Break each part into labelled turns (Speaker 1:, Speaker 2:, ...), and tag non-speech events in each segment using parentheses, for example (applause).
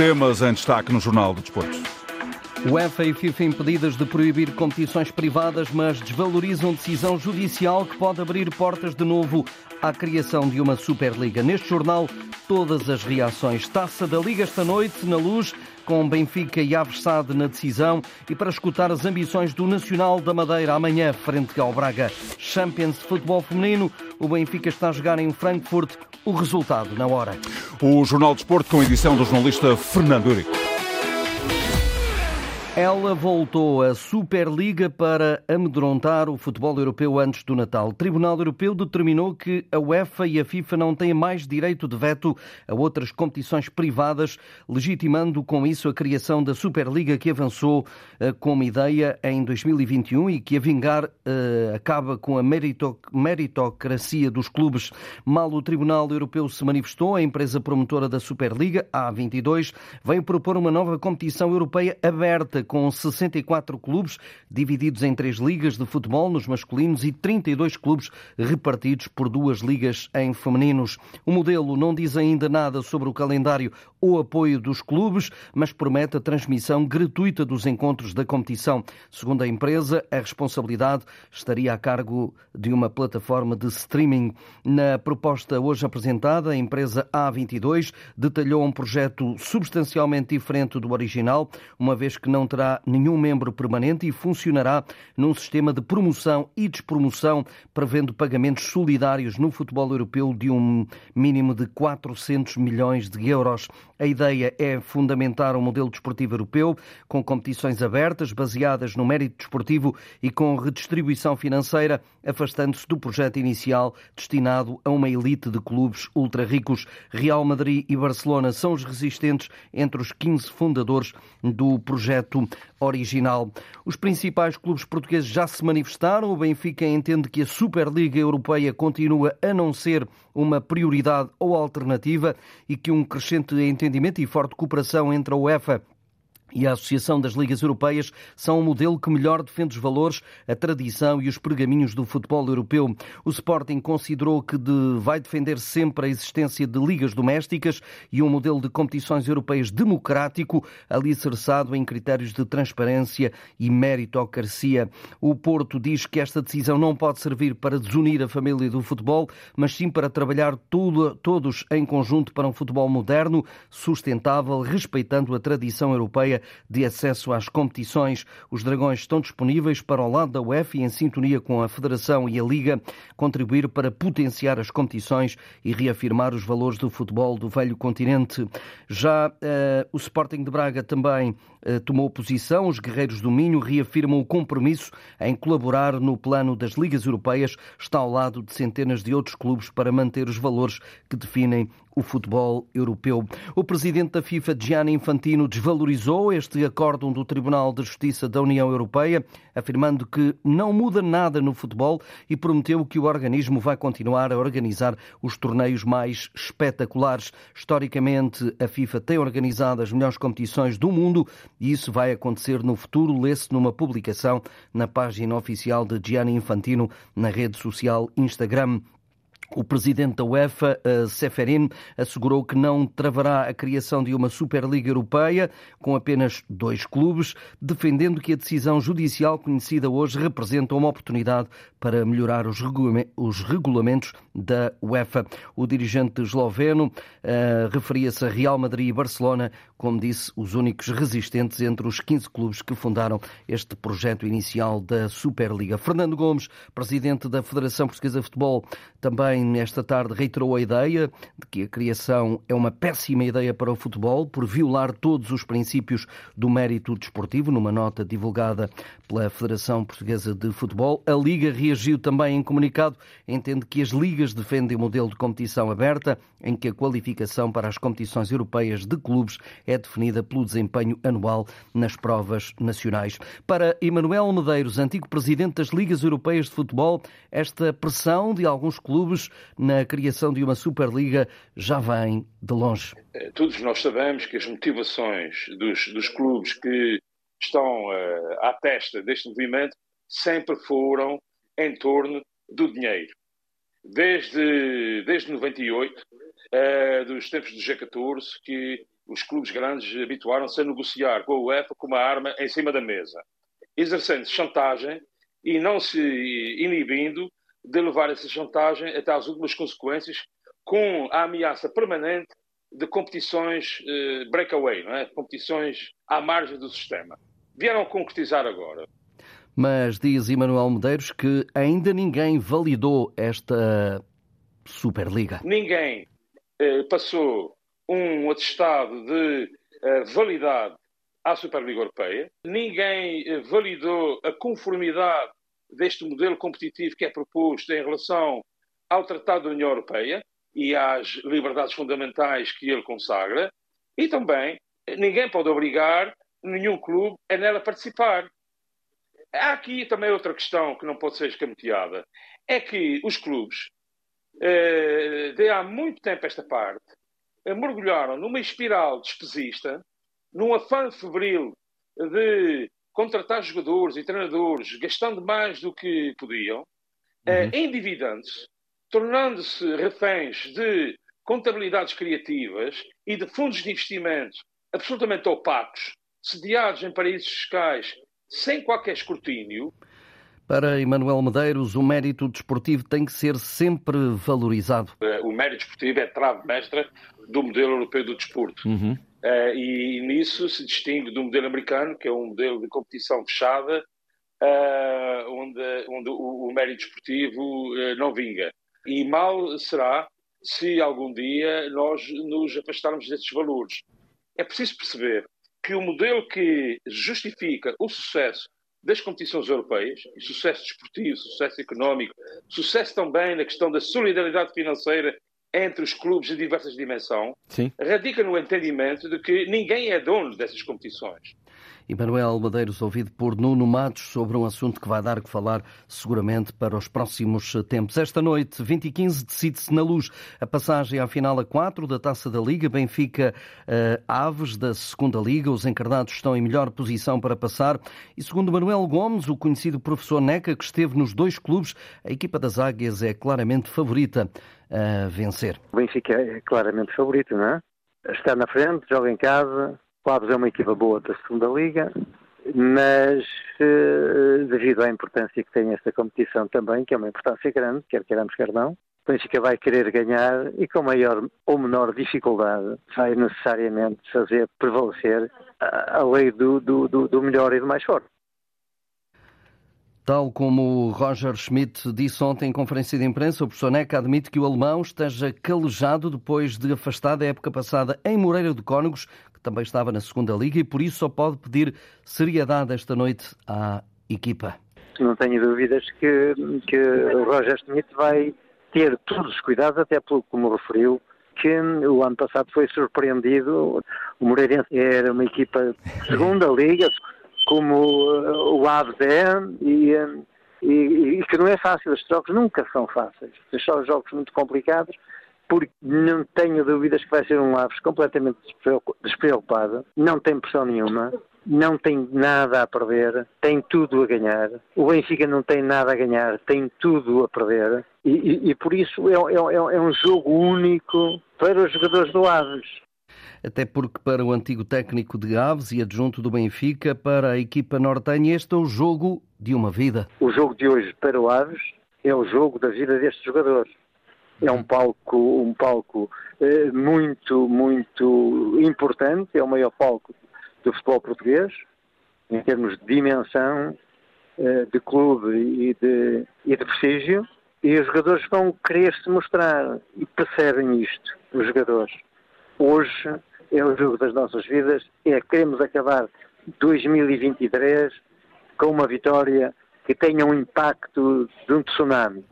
Speaker 1: temas em destaque no Jornal do Desporto.
Speaker 2: UEFA e FIFA impedidas de proibir competições privadas, mas desvalorizam decisão judicial que pode abrir portas de novo à criação de uma Superliga. Neste jornal, todas as reações. Taça da Liga esta noite, na luz, com Benfica e Aves Sade na decisão e para escutar as ambições do Nacional da Madeira amanhã, frente ao Braga. Champions de Futebol Feminino, o Benfica está a jogar em Frankfurt. O resultado na hora.
Speaker 1: O Jornal de Esporte com edição do jornalista Fernando Eurico.
Speaker 2: Ela voltou à Superliga para amedrontar o futebol europeu antes do Natal. O Tribunal Europeu determinou que a UEFA e a FIFA não têm mais direito de veto a outras competições privadas, legitimando com isso a criação da Superliga que avançou uh, como ideia em 2021 e que a vingar uh, acaba com a meritocracia dos clubes. Mal o Tribunal Europeu se manifestou, a empresa promotora da Superliga, a A22, veio propor uma nova competição europeia aberta com 64 clubes divididos em três ligas de futebol nos masculinos e 32 clubes repartidos por duas ligas em femininos. O modelo não diz ainda nada sobre o calendário ou apoio dos clubes, mas promete a transmissão gratuita dos encontros da competição. Segundo a empresa, a responsabilidade estaria a cargo de uma plataforma de streaming. Na proposta hoje apresentada, a empresa A22 detalhou um projeto substancialmente diferente do original, uma vez que não terá nenhum membro permanente e funcionará num sistema de promoção e despromoção, prevendo pagamentos solidários no futebol europeu de um mínimo de 400 milhões de euros. A ideia é fundamentar um modelo desportivo europeu com competições abertas, baseadas no mérito desportivo e com redistribuição financeira, afastando-se do projeto inicial destinado a uma elite de clubes ultra ricos. Real Madrid e Barcelona são os resistentes entre os 15 fundadores do projeto original. Os principais clubes portugueses já se manifestaram. O Benfica entende que a Superliga Europeia continua a não ser uma prioridade ou alternativa e que um crescente entendimento e forte cooperação entre a UEFA e a Associação das Ligas Europeias são um modelo que melhor defende os valores, a tradição e os pergaminhos do futebol europeu. O Sporting considerou que de, vai defender sempre a existência de ligas domésticas e um modelo de competições europeias democrático, alicerçado em critérios de transparência e meritocracia. O Porto diz que esta decisão não pode servir para desunir a família do futebol, mas sim para trabalhar tudo, todos em conjunto para um futebol moderno, sustentável, respeitando a tradição europeia de acesso às competições. Os Dragões estão disponíveis para, ao lado da UEFA e em sintonia com a Federação e a Liga, contribuir para potenciar as competições e reafirmar os valores do futebol do velho continente. Já uh, o Sporting de Braga também uh, tomou posição. Os Guerreiros do Minho reafirmam o compromisso em colaborar no plano das Ligas Europeias. Está ao lado de centenas de outros clubes para manter os valores que definem o futebol europeu. O presidente da FIFA, Gianni Infantino, desvalorizou este acórdão do Tribunal de Justiça da União Europeia, afirmando que não muda nada no futebol e prometeu que o organismo vai continuar a organizar os torneios mais espetaculares. Historicamente, a FIFA tem organizado as melhores competições do mundo e isso vai acontecer no futuro, lê-se numa publicação na página oficial de Gianni Infantino na rede social Instagram. O presidente da UEFA, eh, Seferin, assegurou que não travará a criação de uma Superliga Europeia com apenas dois clubes, defendendo que a decisão judicial conhecida hoje representa uma oportunidade para melhorar os regulamentos da UEFA. O dirigente esloveno uh, referia-se a Real Madrid e Barcelona, como disse, os únicos resistentes entre os 15 clubes que fundaram este projeto inicial da Superliga. Fernando Gomes, presidente da Federação Portuguesa de Futebol, também também esta tarde reiterou a ideia de que a criação é uma péssima ideia para o futebol por violar todos os princípios do mérito desportivo, numa nota divulgada pela Federação Portuguesa de Futebol. A Liga reagiu também em comunicado, entende que as ligas defendem o modelo de competição aberta, em que a qualificação para as competições europeias de clubes é definida pelo desempenho anual nas provas nacionais. Para Emanuel Medeiros, antigo presidente das Ligas Europeias de Futebol, esta pressão de alguns clubes na criação de uma Superliga já vem de longe.
Speaker 3: Eh, todos nós sabemos que as motivações dos, dos clubes que estão uh, à testa deste movimento sempre foram em torno do dinheiro. Desde, desde 98, uh, dos tempos do G14, que os clubes grandes habituaram-se a negociar com a UEFA com uma arma em cima da mesa, exercendo chantagem e não se inibindo de levar essa chantagem até às últimas consequências, com a ameaça permanente de competições eh, breakaway, não é? competições à margem do sistema. Vieram concretizar agora.
Speaker 2: Mas diz Emanuel Medeiros que ainda ninguém validou esta Superliga.
Speaker 3: Ninguém eh, passou um atestado de eh, validade à Superliga Europeia, ninguém eh, validou a conformidade deste modelo competitivo que é proposto em relação ao Tratado da União Europeia e às liberdades fundamentais que ele consagra, e também ninguém pode obrigar nenhum clube a nela participar. Há aqui também outra questão que não pode ser escamoteada. É que os clubes, eh, de há muito tempo esta parte, eh, mergulharam numa espiral despesista, num afã febril de contratar jogadores e treinadores, gastando mais do que podiam, eh, uhum. endividando-se, tornando-se reféns de contabilidades criativas e de fundos de investimento absolutamente opacos, sediados em paraísos fiscais, sem qualquer escrutínio.
Speaker 2: Para Emanuel Medeiros, o mérito desportivo tem que ser sempre valorizado.
Speaker 3: Eh, o mérito desportivo é trave mestra do modelo europeu do desporto. Uhum. Uh, e nisso se distingue do modelo americano, que é um modelo de competição fechada, uh, onde, onde o, o, mérito esportivo uh, não vinga. E mal será se algum dia nós nos afastarmos desses valores. É preciso perceber que o modelo que justifica o sucesso das competições europeias, sucesso desportivo, sucesso económico, sucesso também na questão da solidariedade financeira entre os clubes de diversas dimensões, Sim. radica no entendimento de que ninguém é dono dessas competições.
Speaker 2: Emanuel Madeiros, ouvido por Nuno Matos, sobre um assunto que vai dar que falar seguramente para os próximos tempos. Esta noite, 20 e 15, decide-se na luz a passagem à final a 4 da Taça da Liga. Benfica uh, Aves, da segunda Liga. Os encarnados estão em melhor posição para passar. E segundo Manuel Gomes, o conhecido professor Neca, que esteve nos dois clubes, a equipa das Águias é claramente favorita a vencer.
Speaker 4: O Benfica é claramente favorito, não é? Está na frente, joga em casa, o Aves é uma equipa boa da segunda Liga, mas eh, devido à importância que tem esta competição também, que é uma importância grande, quer queiramos, quer não, o Benfica vai querer ganhar e com maior ou menor dificuldade vai necessariamente fazer prevalecer a, lei do, do, do melhor e do mais forte.
Speaker 2: Tal como Roger Schmidt disse ontem em conferência de imprensa, o professor Neca admite que o alemão esteja calejado depois de afastado a época passada em Moreira de Cónegos, que também estava na segunda liga, e por isso só pode pedir seriedade esta noite à equipa.
Speaker 4: Não tenho dúvidas que, que o Roger Schmidt vai ter todos os cuidados, até pelo como referiu, que o ano passado foi surpreendido. O Moreirense era uma equipa de segunda liga, como uh, o é, e, e, e, que não é fácil. Os jogos nunca são fáceis. São jogos muito complicados, porque não tenho dúvidas que vai ser um Aves completamente despreocupado, não tem pressão nenhuma, não tem nada a perder, tem tudo a ganhar. O Benfica não tem nada a ganhar, tem tudo a perder. E, e, e por isso é, é, é, um jogo único para os jogadores do Aves
Speaker 2: até porque para o antigo técnico de Aves e adjunto do Benfica, para a equipa nortenha, este é o jogo de uma vida.
Speaker 4: O jogo de hoje para o Aves é o jogo da vida destes jogadores. É um palco, um palco eh, muito, muito importante, é o maior palco do futebol português, em termos de dimensão, eh, de clube e de, e de prestígio, e os jogadores vão querer se mostrar e percebem isto, os jogadores. Hoje é o jogo das nossas vidas, é queremos acabar 2023 com uma vitória que tenha um impacto de um tsunami.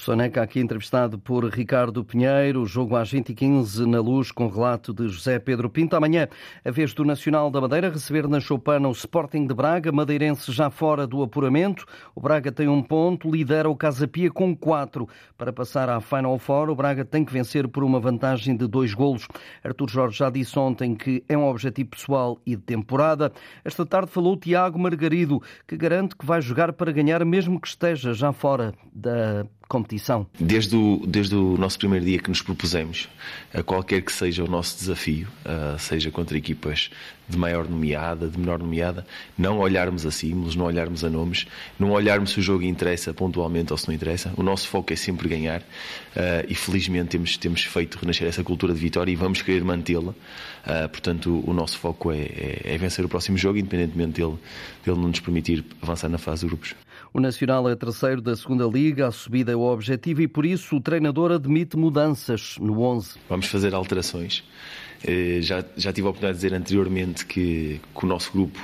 Speaker 2: Soneca aqui entrevistado por Ricardo Pinheiro, jogo às 20h15 na luz com relato de José Pedro Pinto. Amanhã, a vez do Nacional da Madeira receber na Choupana o Sporting de Braga, madeirense já fora do apuramento. O Braga tem um ponto, lidera o Casa Pia com quatro. Para passar à Final Four, o Braga tem que vencer por uma vantagem de dois golos. Artur Jorge já disse ontem que é um objetivo pessoal e de temporada. Esta tarde falou Tiago Margarido, que garante que vai jogar para ganhar mesmo que esteja já fora da competição.
Speaker 5: Desde o, desde o nosso primeiro dia que nos propusemos, a qualquer que seja o nosso desafio, seja contra equipas de maior nomeada, de menor nomeada, não olharmos a símbolos, não olharmos a nomes, não olharmos se o jogo interessa pontualmente ou se não interessa. O nosso foco é sempre ganhar e felizmente temos, temos feito renascer essa cultura de vitória e vamos querer mantê-la. portanto, o nosso foco é, é, é, vencer o próximo jogo, independentemente dele, dele não nos permitir avançar na fase de grupos.
Speaker 2: O Nacional é terceiro da segunda Liga, a subida é o objetivo e por isso o treinador admite mudanças no 11.
Speaker 5: Vamos fazer alterações. Eh, já, já tive a oportunidade de dizer anteriormente que, que o nosso grupo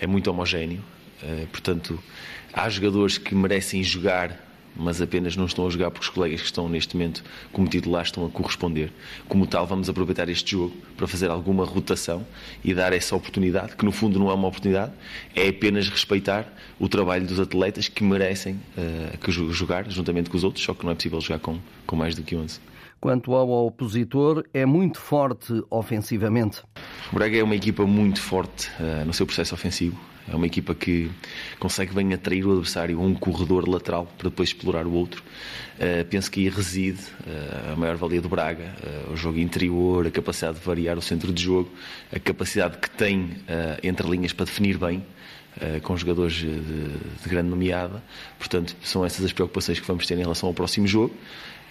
Speaker 5: é muito homogéneo, eh, portanto, há jogadores que merecem jogar mas apenas não estão a jogar porque os colegas que estão neste momento como titulares estão a corresponder. Como tal, vamos aproveitar este jogo para fazer alguma rotação e dar essa oportunidade, que no fundo não é uma oportunidade, é apenas respeitar o trabalho dos atletas que merecem uh, que jogar juntamente com os outros, só que não é possível jogar com, com mais do que 11.
Speaker 2: Quanto ao opositor, é muito forte ofensivamente.
Speaker 5: O Braga é uma equipa muito forte uh, no seu processo ofensivo. É uma equipa que consegue bem atrair o adversário a um corredor lateral para depois explorar o outro. Uh, penso que aí reside uh, a maior valia do Braga, uh, o jogo interior, a capacidade de variar o centro de jogo, a capacidade que tem entre linhas para definir bem. Com jogadores de, de grande nomeada, portanto, são essas as preocupações que vamos ter em relação ao próximo jogo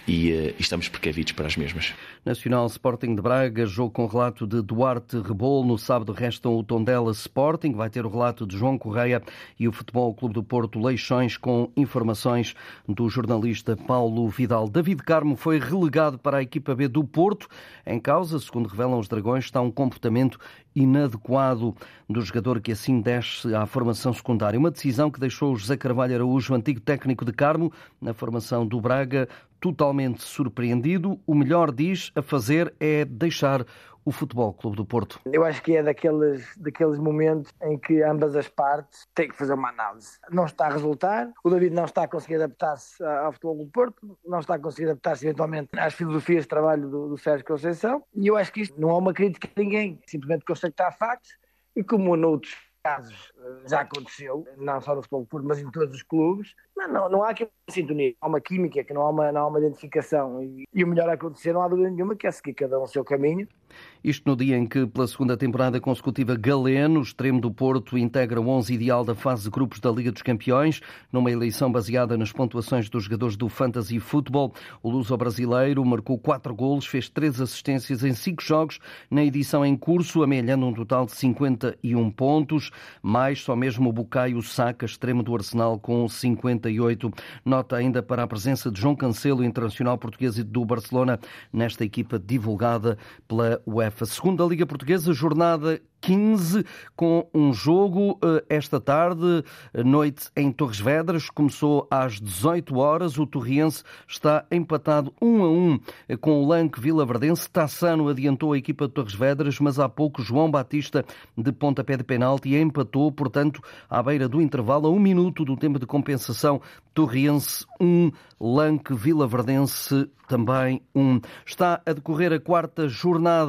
Speaker 5: e, e estamos precavidos para as mesmas.
Speaker 2: Nacional Sporting de Braga, jogo com relato de Duarte Rebolo. No sábado restam o Tondela Sporting, vai ter o relato de João Correia e o Futebol Clube do Porto Leixões, com informações do jornalista Paulo Vidal. David Carmo foi relegado para a equipa B do Porto. Em causa, segundo revelam os Dragões, está um comportamento inadequado do jogador que assim desce à formação secundária. Uma decisão que deixou José Carvalho Araújo, antigo técnico de Carmo, na formação do Braga, totalmente surpreendido. O melhor, diz, a fazer é deixar o Futebol Clube do Porto?
Speaker 6: Eu acho que é daqueles, daqueles momentos em que ambas as partes têm que fazer uma análise. Não está a resultar, o David não está a conseguir adaptar-se ao Futebol do Porto, não está a conseguir adaptar-se eventualmente às filosofias de trabalho do, do Sérgio Conceição, e eu acho que isto não é uma crítica a ninguém, simplesmente constatar factos, e como noutros casos eh, já aconteceu, não só no futebol mas em todos os clubes, mas não, não há aqui uma sintonia, há uma química, que não há uma, não há uma identificação. E, e o melhor a acontecer, não há dúvida nenhuma, que é seguir cada um o seu caminho
Speaker 2: isto no dia em que, pela segunda temporada consecutiva, Galeno, extremo do Porto, integra o 11 ideal da fase de grupos da Liga dos Campeões, numa eleição baseada nas pontuações dos jogadores do Fantasy Football. O luso-brasileiro marcou quatro golos, fez três assistências em cinco jogos na edição em curso, amelhando um total de 51 pontos, mais só mesmo o Bucaio Saka, extremo do Arsenal, com 58. Nota ainda para a presença de João Cancelo, internacional português e do Barcelona, nesta equipa divulgada pela UEFA. Segunda Liga Portuguesa, jornada 15, com um jogo eh, esta tarde, noite em Torres Vedras. Começou às 18 horas. O Torriense está empatado 1 a 1 eh, com o Lanque Vila Verdense. Tassano adiantou a equipa de Torres Vedras, mas há pouco João Batista de pontapé de penalti empatou, portanto, à beira do intervalo, a um minuto do tempo de compensação. Torriense 1, Lanque Vila Verdense também 1. Está a decorrer a quarta jornada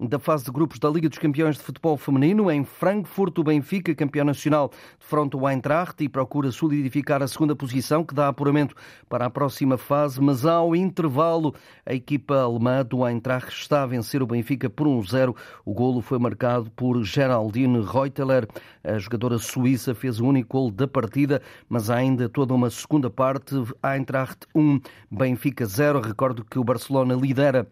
Speaker 2: da fase de grupos da Liga dos Campeões de Futebol Feminino. Em Frankfurt, o Benfica, campeão nacional, defronta o Eintracht e procura solidificar a segunda posição, que dá apuramento para a próxima fase. Mas ao intervalo, a equipa alemã do Eintracht está a vencer o Benfica por 1-0. O golo foi marcado por Geraldine Reuteler. A jogadora suíça fez o único golo da partida, mas ainda toda uma segunda parte. Eintracht 1, Benfica 0. Recordo que o Barcelona lidera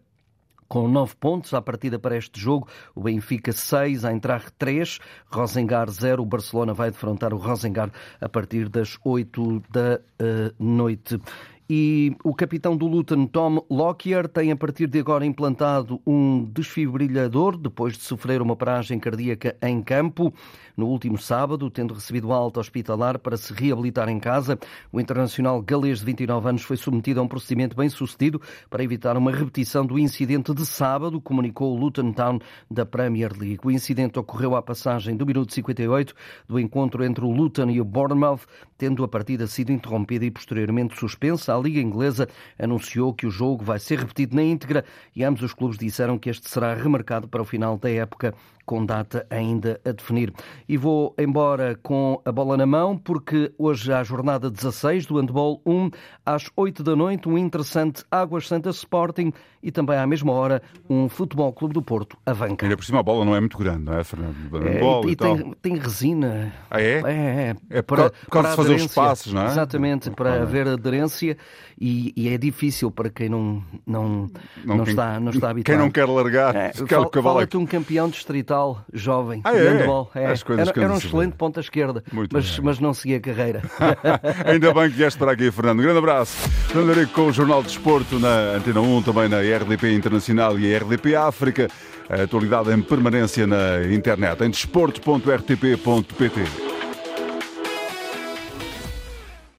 Speaker 2: com nove pontos à partida para este jogo. O Benfica 6, a entrar 3, Rosengar 0. O Barcelona vai defrontar o Rosengar a partir das 8 da uh, noite. E o capitão do Luton, Tom Lockyer, tem a partir de agora implantado um desfibrilhador depois de sofrer uma paragem cardíaca em campo. No último sábado, tendo recebido alta hospitalar para se reabilitar em casa, o internacional galês de 29 anos foi submetido a um procedimento bem sucedido para evitar uma repetição do incidente de sábado, comunicou o Luton Town da Premier League. O incidente ocorreu à passagem do minuto 58 do encontro entre o Luton e o Bournemouth, tendo a partida sido interrompida e posteriormente suspensa. A Liga Inglesa anunciou que o jogo vai ser repetido na íntegra e ambos os clubes disseram que este será remarcado para o final da época com data ainda a definir. E vou embora com a bola na mão, porque hoje há a jornada 16 do Handball 1, às 8 da noite, um interessante Águas Santas Sporting e também à mesma hora um Futebol Clube do Porto, Avanca.
Speaker 1: Ainda por cima a bola não é muito grande, não é, Fernando?
Speaker 2: É, e,
Speaker 1: e,
Speaker 2: tem, tem, resina.
Speaker 1: Ah, é?
Speaker 2: É, é.
Speaker 1: é para, por causa de fazer os passos, não é?
Speaker 2: Exatamente, para ah, haver aderência e, e, é difícil para quem não, não, não, não quem, está, não está habituado.
Speaker 1: Quem não quer largar,
Speaker 2: é, fala, fala-te um campeão distrital jovem
Speaker 1: ah, é?
Speaker 2: handball. É. Era, era um excelente ponta esquerda, mas, mas não seguia a carreira. (laughs)
Speaker 1: Ainda bem que vieste para aqui, Fernando. Um grande abraço. Fernando com o Jornal de Desporto na Antena 1, também na RDP Internacional e RDP África. A atualidade em permanência na internet em desporto.rtp.pt.